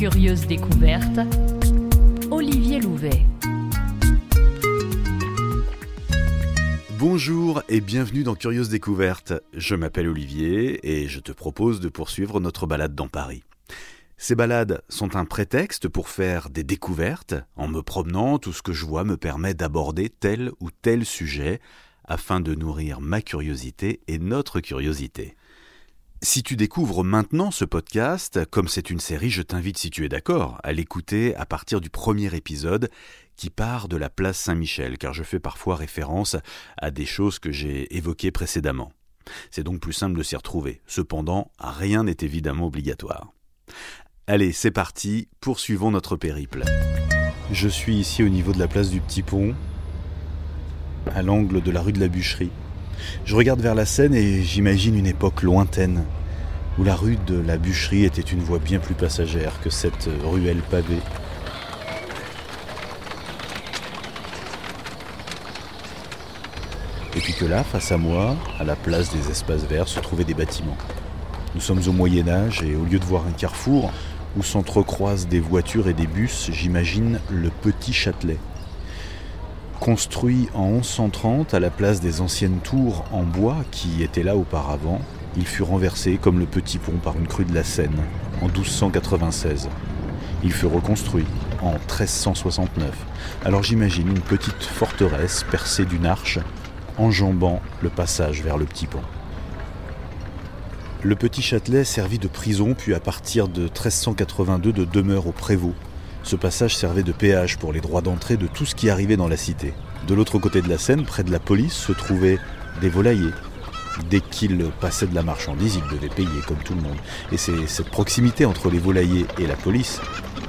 Curieuse découverte, Olivier Louvet. Bonjour et bienvenue dans Curieuse Découverte. Je m'appelle Olivier et je te propose de poursuivre notre balade dans Paris. Ces balades sont un prétexte pour faire des découvertes. En me promenant, tout ce que je vois me permet d'aborder tel ou tel sujet afin de nourrir ma curiosité et notre curiosité. Si tu découvres maintenant ce podcast, comme c'est une série, je t'invite, si tu es d'accord, à l'écouter à partir du premier épisode qui part de la place Saint-Michel, car je fais parfois référence à des choses que j'ai évoquées précédemment. C'est donc plus simple de s'y retrouver. Cependant, rien n'est évidemment obligatoire. Allez, c'est parti, poursuivons notre périple. Je suis ici au niveau de la place du Petit Pont, à l'angle de la rue de la Bûcherie. Je regarde vers la Seine et j'imagine une époque lointaine, où la rue de la Bûcherie était une voie bien plus passagère que cette ruelle pavée. Et puis que là, face à moi, à la place des espaces verts, se trouvaient des bâtiments. Nous sommes au Moyen Âge et au lieu de voir un carrefour où s'entrecroisent des voitures et des bus, j'imagine le Petit Châtelet. Construit en 1130 à la place des anciennes tours en bois qui étaient là auparavant, il fut renversé comme le Petit Pont par une crue de la Seine en 1296. Il fut reconstruit en 1369. Alors j'imagine une petite forteresse percée d'une arche enjambant le passage vers le Petit Pont. Le Petit Châtelet servit de prison, puis à partir de 1382 de demeure au Prévost. Ce passage servait de péage pour les droits d'entrée de tout ce qui arrivait dans la cité. De l'autre côté de la Seine, près de la police, se trouvaient des volaillers. Dès qu'ils passaient de la marchandise, ils devaient payer comme tout le monde. Et c'est cette proximité entre les volaillers et la police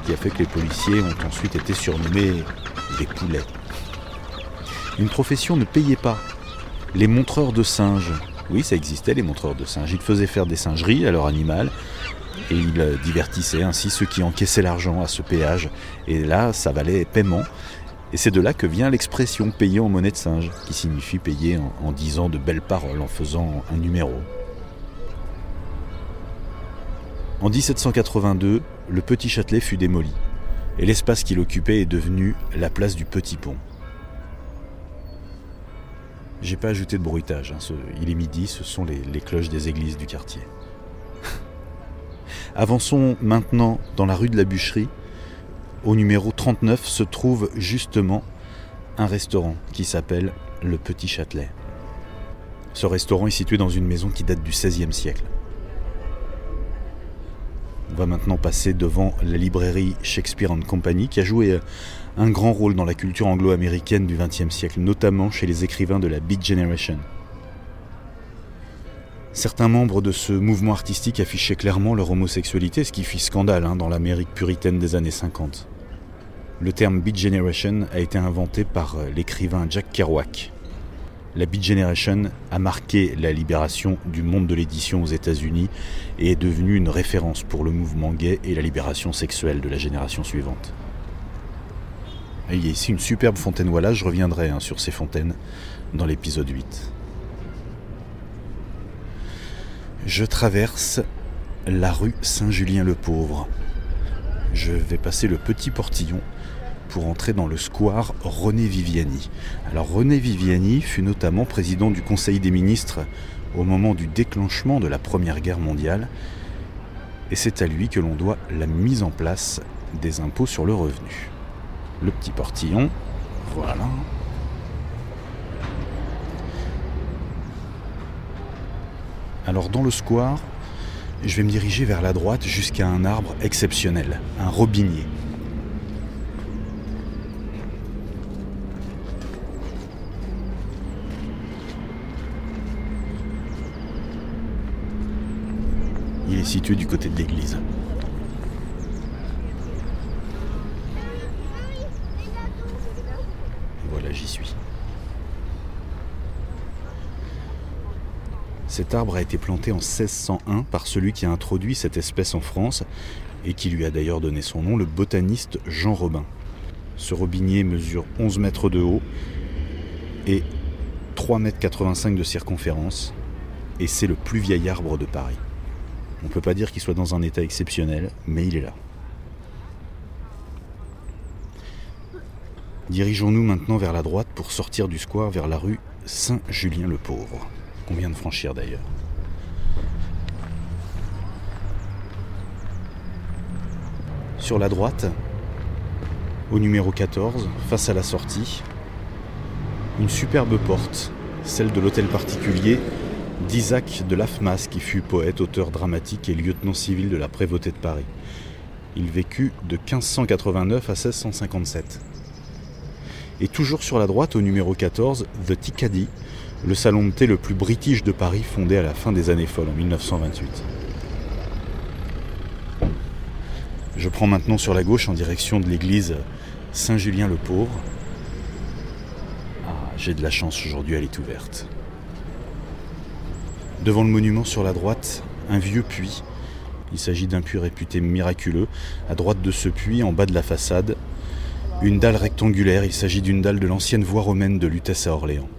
qui a fait que les policiers ont ensuite été surnommés des poulets. Une profession ne payait pas. Les montreurs de singes oui, ça existait, les montreurs de singes. Ils faisaient faire des singeries à leur animal et ils euh, divertissaient ainsi ceux qui encaissaient l'argent à ce péage. Et là, ça valait paiement. Et c'est de là que vient l'expression payer en monnaie de singe, qui signifie payer en, disant de belles paroles, en faisant un numéro. En 1782, le Petit Châtelet fut démoli, et l'espace qu'il occupait est devenu la place du Petit Pont. J'ai pas ajouté de bruitage. Hein. il est midi, ce sont les cloches des églises du quartier. Avançons maintenant dans la rue de la Bûcherie. Au numéro 39 se trouve justement un restaurant qui s'appelle le Petit Châtelet. Ce restaurant est situé dans une maison qui date du XVIe siècle. On va maintenant passer devant la librairie Shakespeare Company qui a joué un grand rôle dans la culture anglo-américaine du XXe siècle, notamment chez les écrivains de la Big Generation. Certains membres de ce mouvement artistique affichaient clairement leur homosexualité, ce qui fit scandale hein, dans l'Amérique puritaine des années 50. Le terme Beat Generation a été inventé par euh, l'écrivain Jack Kerouac. La Beat Generation a marqué la libération du monde de l'édition aux États-Unis et est devenue une référence pour le mouvement gay et la libération sexuelle de la génération suivante. il y a ici une superbe fontaine voilà, je reviendrai hein, sur ces fontaines dans l'épisode 8. Je traverse la rue Saint-Julien-le-Pauvre. Je vais passer le petit portillon pour entrer dans le square René Viviani. Alors René Viviani fut notamment président du Conseil des ministres au moment du déclenchement de la Première Guerre mondiale et c'est à lui que l'on doit la mise en place des impôts sur le revenu. Le petit portillon, voilà. Alors dans le square, je vais me diriger vers la droite jusqu'à un arbre exceptionnel, un robinier. Il est situé du côté de l'église. Cet arbre a été planté en 1601 par celui qui a introduit cette espèce en France et qui lui a d'ailleurs donné son nom, le botaniste Jean Robin. Ce robinier mesure 11 mètres de haut et 3,85 mètres de circonférence et c'est le plus vieil arbre de Paris. On ne peut pas dire qu'il soit dans un état exceptionnel, mais il est là. Dirigeons-nous maintenant vers la droite pour sortir du square vers la rue Saint-Julien-le-Pauvre vient de franchir d'ailleurs. Sur la droite, au numéro 14, face à la sortie, une superbe porte, celle de l'hôtel particulier d'Isaac de Lafmas, qui fut poète, auteur dramatique et lieutenant civil de la prévôté de Paris. Il vécut de 1589 à 1657. Et toujours sur la droite, au numéro 14, The Ticadie, le salon de thé le plus british de Paris, fondé à la fin des années folles, en 1928. Je prends maintenant sur la gauche en direction de l'église Saint-Julien-le-Pauvre. Ah, j'ai de la chance aujourd'hui, elle est ouverte. Devant le monument sur la droite, un vieux puits. Il s'agit d'un puits réputé miraculeux. À droite de ce puits, en bas de la façade, une dalle rectangulaire. Il s'agit d'une dalle de l'ancienne voie romaine de Lutèce à Orléans.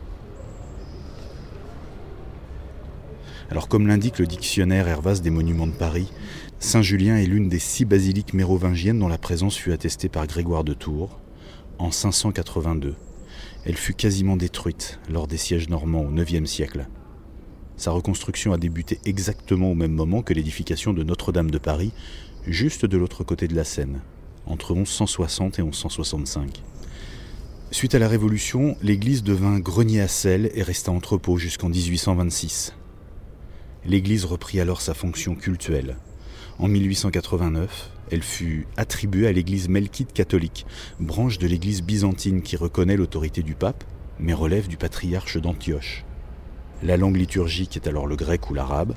Alors comme l'indique le dictionnaire Hervas des monuments de Paris, Saint-Julien est l'une des six basiliques mérovingiennes dont la présence fut attestée par Grégoire de Tours en 582. Elle fut quasiment détruite lors des sièges normands au IXe siècle. Sa reconstruction a débuté exactement au même moment que l'édification de Notre-Dame de Paris, juste de l'autre côté de la Seine, entre 1160 et 1165. Suite à la Révolution, l'église devint grenier à sel et resta entrepôt jusqu'en 1826. L'église reprit alors sa fonction cultuelle. En 1889, elle fut attribuée à l'église melkite catholique, branche de l'église byzantine qui reconnaît l'autorité du pape, mais relève du patriarche d'Antioche. La langue liturgique est alors le grec ou l'arabe.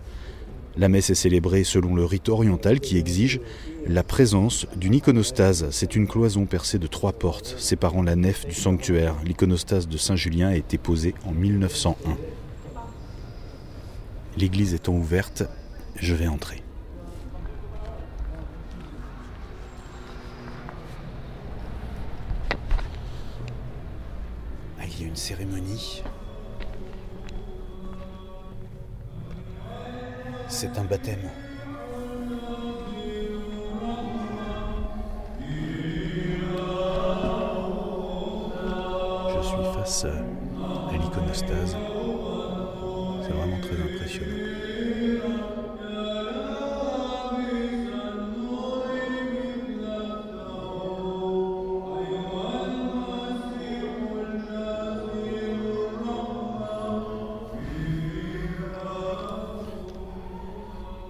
La messe est célébrée selon le rite oriental qui exige la présence d'une iconostase. C'est une cloison percée de trois portes séparant la nef du sanctuaire. L'iconostase de Saint-Julien a été posée en 1901. L'église étant ouverte, je vais entrer. Ah, il y a une cérémonie C'est un baptême. Je suis face à l'iconostase. C'est vraiment très impressionnant.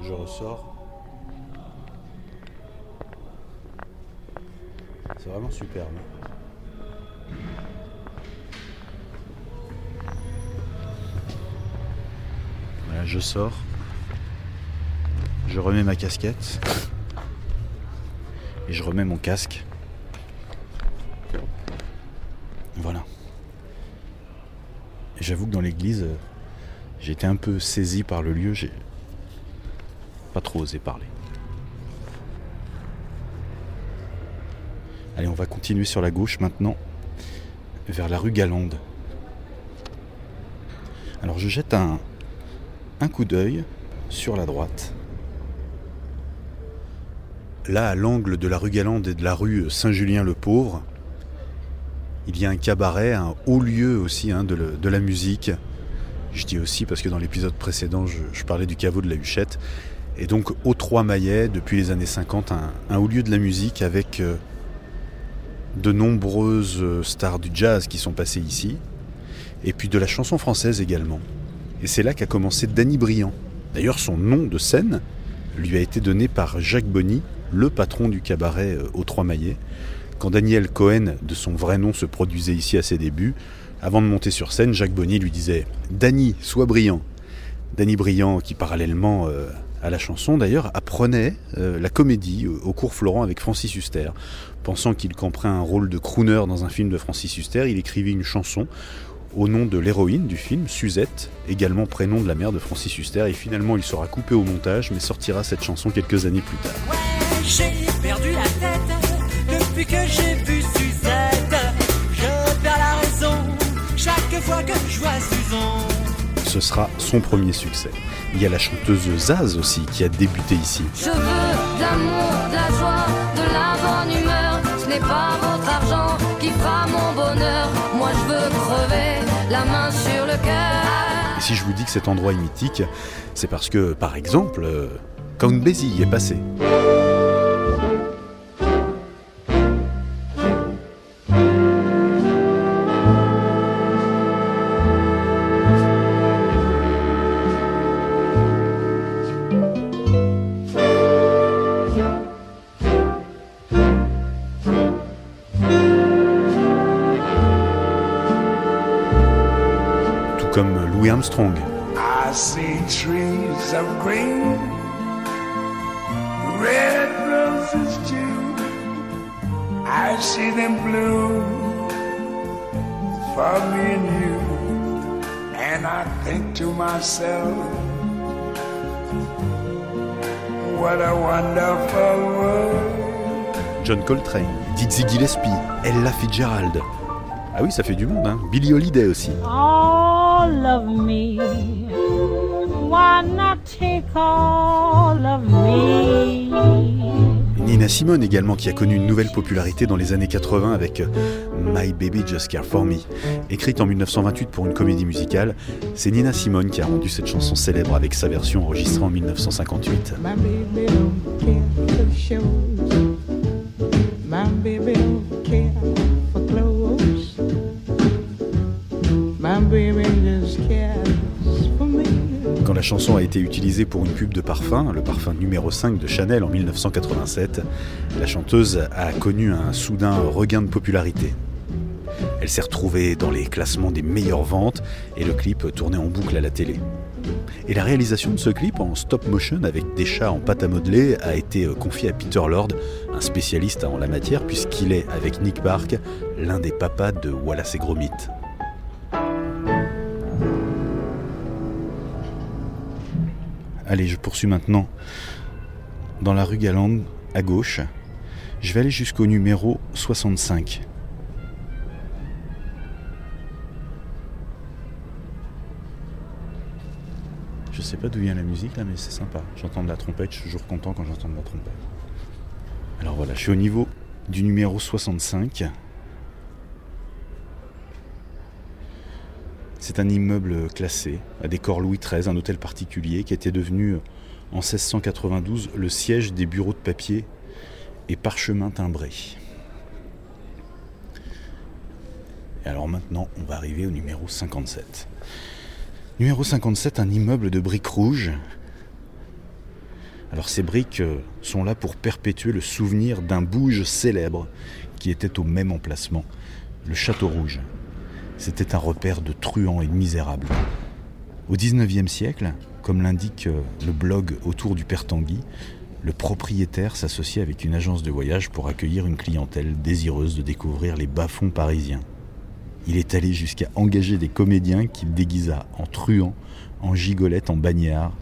Je ressors. C'est vraiment superbe. Je sors. Je remets ma casquette. Et je remets mon casque. Voilà. J'avoue que dans l'église, euh, j'ai été un peu saisi par le lieu. J'ai pas trop osé parler. Allez, on va continuer sur la gauche maintenant, vers la rue Galande. Alors je jette un, un coup d'œil sur la droite. Là, à l'angle de la rue Galande et de la rue Saint-Julien-le-Pauvre, il y a un cabaret, un haut lieu aussi hein, de, la musique. Je dis aussi parce que dans l'épisode précédent, je, parlais du caveau de la Huchette. Et donc, au Trois Maillets, depuis les années 50, un, un haut lieu de la musique avec euh, de nombreuses euh, stars du jazz qui sont passées ici. Et puis de la chanson française également. Et c'est là qu'a commencé Danny Briand. D'ailleurs, son nom de scène lui a été donné par Jacques Bonny, le patron du cabaret euh, aux Trois Maillets. Quand Daniel Cohen, de son vrai nom, se produisait ici à ses débuts, avant de monter sur scène, Jacques Bonny lui disait Danny, sois brillant. Danny Briand, qui parallèlement euh, à la chanson d'ailleurs, apprenait euh, la comédie au, cours Florent avec Francis Huster. Pensant qu'il camperait un rôle de crooner dans un film de Francis Huster, il écrivit une chanson au nom de l'héroïne du film, Suzette, également prénom de la mère de Francis Huster, et finalement il sera coupé au montage, mais sortira cette chanson quelques années plus tard. Ouais, j'ai perdu la tête depuis que j'ai vu Suzette. Je perds la raison chaque fois que je vois. Ce sera son premier succès. Il y a la chanteuse Zaz aussi qui a débuté ici. Je veux de l'amour, de la joie, de la bonne humeur. Ce n'est pas Et si je vous dis que cet endroit est mythique, c'est parce que, par exemple, euh, Count Basie y est passé. Armstrong. I see trees of green, red roses too. I see them bloom for me and you. And I think to myself, what a wonderful world. John Coltrane, Dizzy Gillespie, Ella Fitzgerald. Ah oui, ça fait du monde, hein. Billie Holiday aussi. All of me. Why not take all of me? Nina Simone également, qui a connu une nouvelle popularité dans les années 80 avec euh, My Baby Just Care For Me. Écrite en 1928 pour une comédie musicale, c'est Nina Simone qui a rendu cette chanson célèbre avec sa version enregistrée en 1958. My baby don't care la chanson a été utilisée pour une pub de parfum, le parfum numéro 5 de Chanel en 1987, la chanteuse a connu un soudain regain de popularité. Elle s'est retrouvée dans les classements des meilleures ventes et le clip tournait en boucle à la télé. Et la réalisation de ce clip en stop motion avec des chats en pâte à modeler a été confiée à Peter Lord, un spécialiste en la matière, puisqu'il est, avec Nick Park, l'un des papas de Wallace et Gromit. Allez, je poursuis maintenant dans la rue Galande, à gauche. Je vais aller jusqu'au numéro 65. Je sais pas d'où vient la musique là, mais c'est sympa. J'entends de la trompette, je suis toujours content quand j'entends de la trompette. Alors voilà, je suis au niveau du numéro 65. C'est un immeuble classé, à décor Louis XIII, un hôtel particulier qui était devenu en 1692 le siège des bureaux de papier et parchemins timbrés. Et alors maintenant, on va arriver au numéro 57. Numéro 57, un immeuble de briques rouges. Alors ces briques euh, sont là pour perpétuer le souvenir d'un bouge célèbre qui était au même emplacement, le Château Rouge. C'était un repère de truands et de misérables. Au XIXe siècle, comme l'indique euh, le blog autour du Père Tanguy, le propriétaire s'associait avec une agence de voyage pour accueillir une clientèle désireuse de découvrir les bas-fonds parisiens. Il est allé jusqu'à engager des comédiens qu'il déguisa en truands, en gigolettes, en bagnards,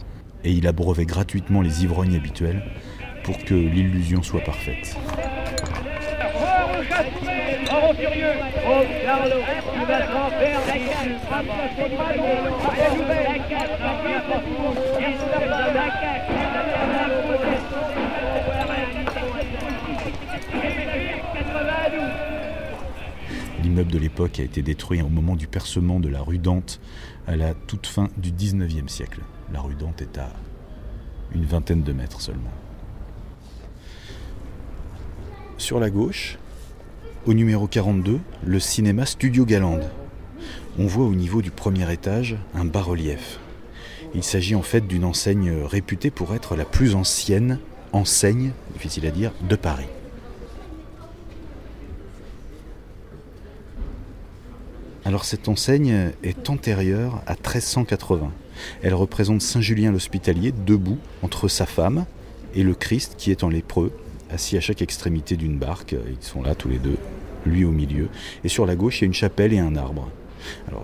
et il abreuvait gratuitement les ivrognes habituels pour que l'illusion soit parfaite. L'immeuble de l'époque a été détruit au moment du percement de la rue Dante à la toute fin du 19e siècle. La rue Dante est à une vingtaine de mètres seulement. Sur la gauche, au numéro 42, le cinéma Studio Galande. On voit au niveau du premier étage un bas-relief. Il s'agit en fait d'une enseigne réputée pour être la plus ancienne enseigne, difficile à dire, de Paris. Alors cette enseigne est antérieure à 1380. Elle représente Saint Julien l'Hospitalier debout entre sa femme et le Christ qui est en lépreux, assis à chaque extrémité d'une barque. Ils sont là tous les deux, lui au milieu. Et sur la gauche, il y a une chapelle et un arbre.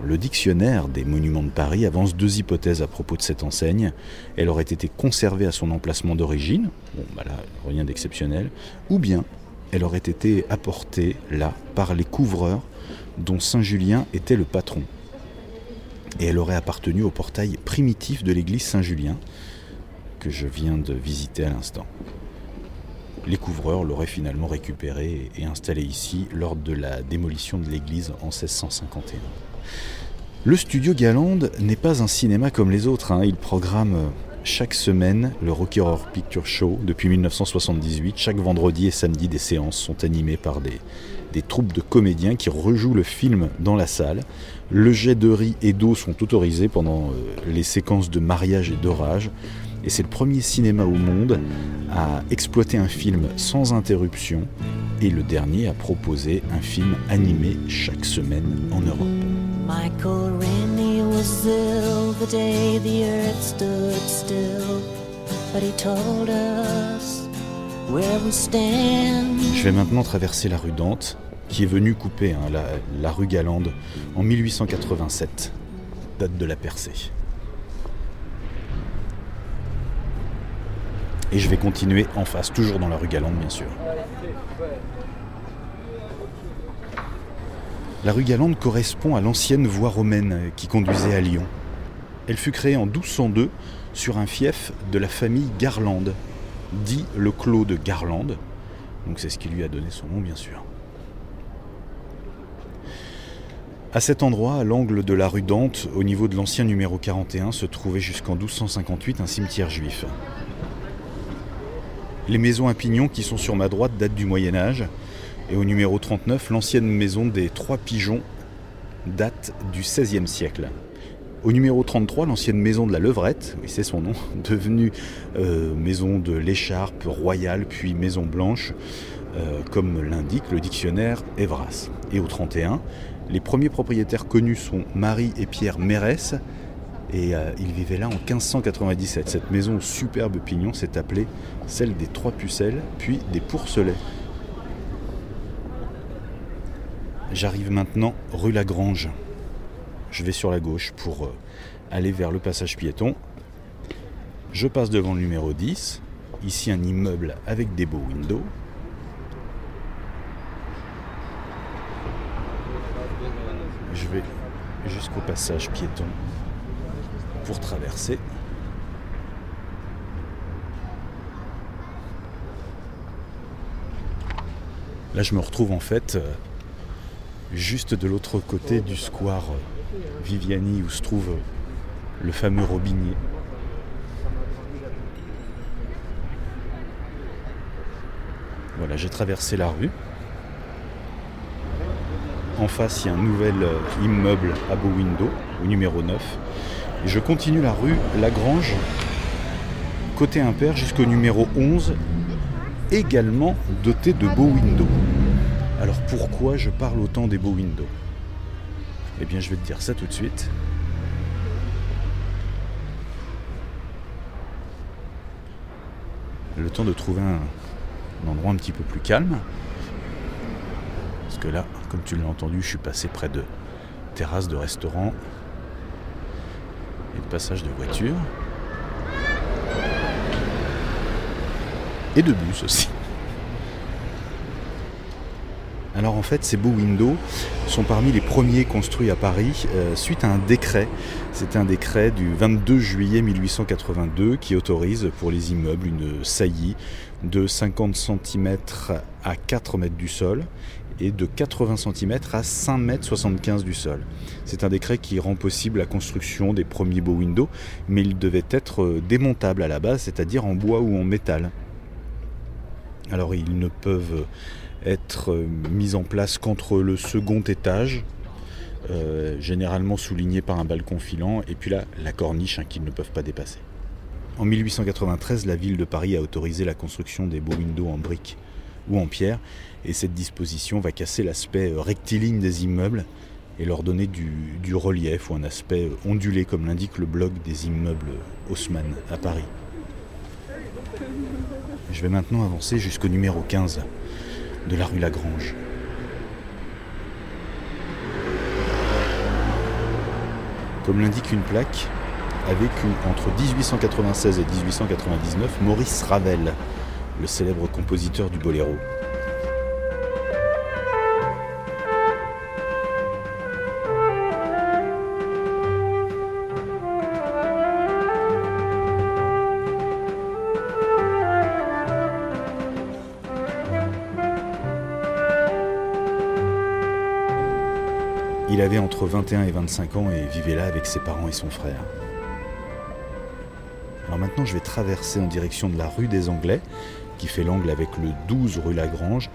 Le dictionnaire des monuments de Paris avance deux hypothèses à propos de cette enseigne. Elle aurait été conservée à son emplacement d'origine, bon, bah là, rien d'exceptionnel, ou bien elle aurait été apportée là par les couvreurs dont Saint Julien était le patron. Et elle aurait appartenu au portail primitif de l'église Saint-Julien que je viens de visiter à l'instant. Les couvreurs l'auraient finalement récupéré et installé ici lors de la démolition de l'église en 1651. Le studio Galande n'est pas un cinéma comme les autres. hein. Il programme euh, chaque semaine le Rocky Horror Picture Show depuis 1978. Chaque vendredi et samedi, des séances sont animées par des, des troupes de comédiens qui rejouent le film dans la salle. Le jet de riz et d'eau sont autorisés pendant euh, les séquences de mariage et d'orage. Et c'est le premier cinéma au monde à exploiter un film sans interruption et le dernier à proposer un film animé chaque semaine en Europe. Michael Rennie was ill the day the earth stood still, but he told us where we stand. Je vais maintenant traverser la rue Dante, qui est venue couper hein, la, la rue Galande en 1887, date de la percée. Et je vais continuer en face, toujours dans la rue Galande bien sûr. La rue Galande correspond à l'ancienne voie romaine qui conduisait à Lyon. Elle fut créée en 1202 sur un fief de la famille Garlande, dit le clos de Garlande. Donc c'est ce qui lui a donné son nom bien sûr. À cet endroit, à l'angle de la rue Dante, au niveau de l'ancien numéro 41, se trouvait jusqu'en 1258 un cimetière juif. Les maisons à pignons qui sont sur ma droite datent du Moyen Âge. Et au numéro 39, l'ancienne maison des Trois Pigeons date du XVIe siècle. Au numéro 33, l'ancienne maison de la Levrette, oui c'est son nom, devenue euh, maison de l'écharpe royale puis maison blanche, euh, comme l'indique le dictionnaire Evras. Et au 31, les premiers propriétaires connus sont Marie et Pierre Mérès, et euh, ils vivaient là en 1597. Cette maison au superbe pignon s'est appelée celle des Trois Pucelles, puis des Pourcelets. J'arrive maintenant rue Lagrange. Je vais sur la gauche pour euh, aller vers le passage piéton. Je passe devant le numéro 10. Ici un immeuble avec des beaux windows. Je vais jusqu'au passage piéton traverser. Là, je me retrouve en fait euh, juste de l'autre côté du square euh, Viviani où se trouve euh, le fameux robinier. Voilà, j'ai traversé la rue. En face, il y a un nouvel immeuble à beau window, au numéro 9. Je continue la rue Lagrange, côté impair, jusqu'au numéro 11, également doté de beaux windows. Alors pourquoi je parle autant des beaux windows? Eh bien, je vais te dire ça tout de suite. Le temps de trouver un, un endroit un petit peu plus calme. Parce que là, comme tu l'as entendu, je suis passé près de terrasses de restaurants et de passages de voitures. Et de bus aussi. Alors en fait, ces beaux windows sont parmi les premiers construits à Paris euh, suite à un décret. C'est un décret du 22 juillet 1882 qui autorise pour les immeubles une saillie de 50 cm à 4 mètres du sol de 80 cm à 5 mètres 75 du sol. C'est un décret qui rend possible la construction des premiers beaux windows, mais ils devaient être euh, démontables à la base, c'est-à-dire en bois ou en métal. Alors ils ne peuvent être euh, mis en place qu'entre le second étage, euh, généralement souligné par un balcon filant, et puis là, la corniche hein, qu'ils ne peuvent pas dépasser. En 1893, la ville de Paris a autorisé la construction des beaux windows en briques ou en pierre, et cette disposition va casser l'aspect euh, rectiligne des immeubles et leur donner du, relief ou un aspect euh, ondulé, comme l'indique le blog des immeubles Haussmann à Paris. Je vais maintenant avancer jusqu'au numéro 15 de la rue Lagrange. Comme l'indique une plaque, a vécu entre 1896 et 1899 Maurice Ravel, le célèbre compositeur du boléro. Il avait entre 21 et 25 ans et vivait là avec ses parents et son frère. Alors maintenant, je vais traverser en direction de la rue des Anglais, qui fait l'angle avec le 12 rue Lagrange,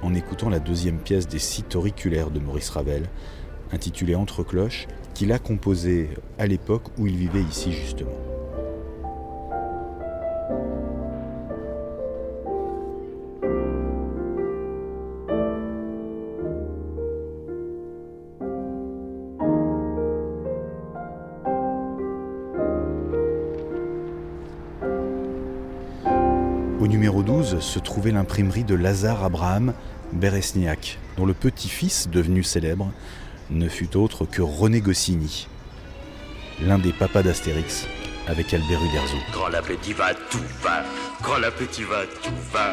en écoutant la deuxième pièce des sites auriculaires de Maurice Ravel, intitulée Entre cloches, qu'il a composée à l'époque où il vivait ici justement. Numéro 12 se trouvait l'imprimerie de Lazare Abraham Beresniak, dont le petit-fils, devenu célèbre, ne fut autre que René Goscinny, l'un des papas d'Astérix, avec Albert Uderzo. Quand l'appétit va, tout va. Quand l'appétit va, tout va.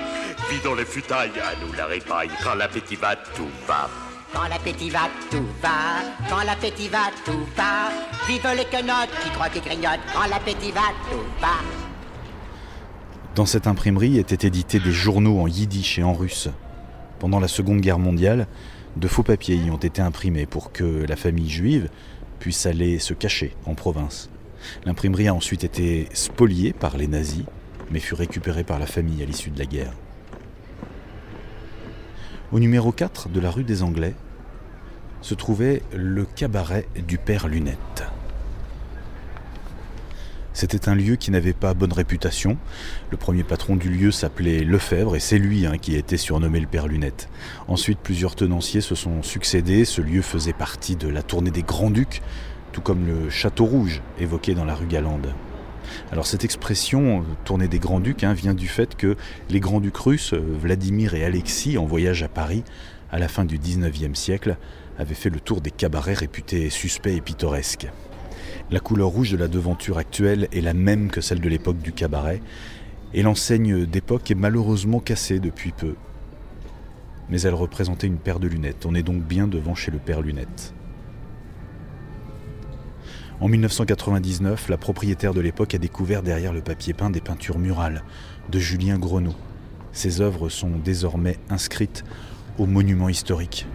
Vidons les futailles, à nous la répaille. Quand l'appétit va, tout va. Quand l'appétit va, tout va. Quand l'appétit va, tout va. Vive les quenottes qui croient qu'ils grignotent. Quand l'appétit va, tout va. Dans cette imprimerie étaient édités des journaux en yiddish et en russe. Pendant la Seconde Guerre mondiale, de faux papiers y ont été imprimés pour que la famille juive puisse aller se cacher en province. L'imprimerie a ensuite été spoliée par les nazis, mais fut récupérée par la famille à l'issue de la guerre. Au numéro 4 de la rue des Anglais se trouvait le cabaret du Père Lunette. C'était un lieu qui n'avait pas bonne réputation. Le premier patron du lieu s'appelait Lefebvre et c'est lui hein, qui a été surnommé le Père Lunette. Ensuite, plusieurs tenanciers se sont succédés. Ce lieu faisait partie de la tournée des Grands-Ducs, tout comme le Château Rouge évoqué dans la rue Galande. Alors cette expression tournée des Grands-Ducs hein, vient du fait que les Grands-Ducs russes, Vladimir et Alexis, en voyage à Paris à la fin du 19e siècle, avaient fait le tour des cabarets réputés suspects et pittoresques. La couleur rouge de la devanture actuelle est la même que celle de l'époque du cabaret, et l'enseigne d'époque est malheureusement cassée depuis peu. Mais elle représentait une paire de lunettes. On est donc bien devant chez le père Lunette. En 1999, la propriétaire de l'époque a découvert derrière le papier peint des peintures murales de Julien Grenot. Ces œuvres sont désormais inscrites au monument historique.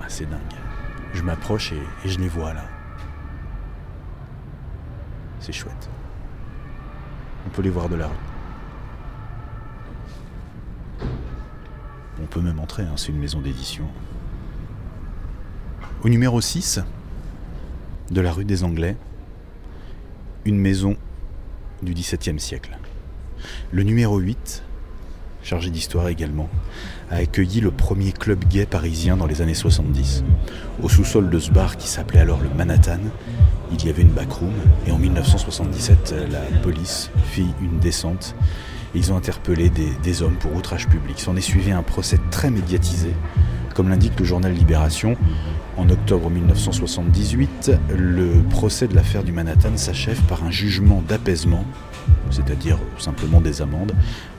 Ah, c'est dingue. Je m'approche et je les vois là. C'est chouette. On peut les voir de la rue. On peut même entrer, hein, c'est une maison d'édition. Au numéro 6 de la rue des Anglais, une maison du XVIIe siècle. Le numéro 8, chargé d'histoire également, a accueilli le premier club gay parisien dans les années 70. Au sous-sol de ce bar qui s'appelait alors le Manhattan, il y avait une backroom et en 1977, la police fit une descente ils ont interpellé des, des hommes pour outrage public. S'en est suivi un procès très médiatisé. Comme l'indique le journal Libération, en octobre 1978, le procès de l'affaire du Manhattan s'achève par un jugement d'apaisement, c'est-à-dire simplement des amendes,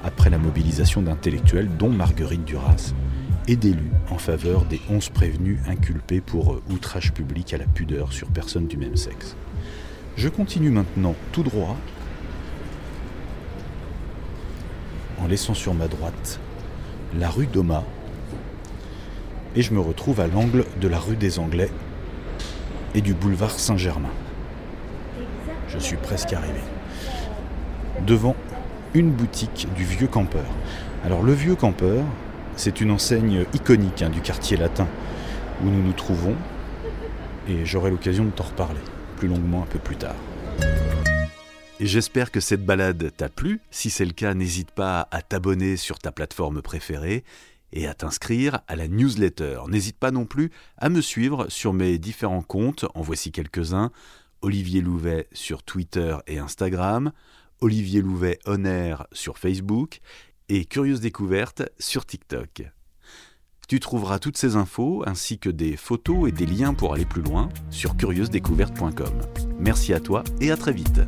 après la mobilisation d'intellectuels, dont Marguerite Duras, et d'élus en faveur des 11 prévenus inculpés pour outrage public à la pudeur sur personne du même sexe. Je continue maintenant tout droit, en laissant sur ma droite la rue Doma, et je me retrouve à l'angle de la rue des Anglais et du boulevard Saint-Germain. Je suis presque arrivé. Devant une boutique du vieux campeur. Alors le vieux campeur, c'est une enseigne iconique hein, du quartier latin où nous nous trouvons et j'aurai l'occasion de t'en reparler plus longuement un peu plus tard. J'espère que cette balade t'a plu. Si c'est le cas, n'hésite pas à t'abonner sur ta plateforme préférée et à t'inscrire à la newsletter. N'hésite pas non plus à me suivre sur mes différents comptes, en voici quelques-uns. Olivier Louvet sur Twitter et Instagram, Olivier Louvet On sur Facebook et Curieuse Découverte sur TikTok. Tu trouveras toutes ces infos ainsi que des photos et des liens pour aller plus loin sur curieusedécouverte.com. Merci à toi et à très vite.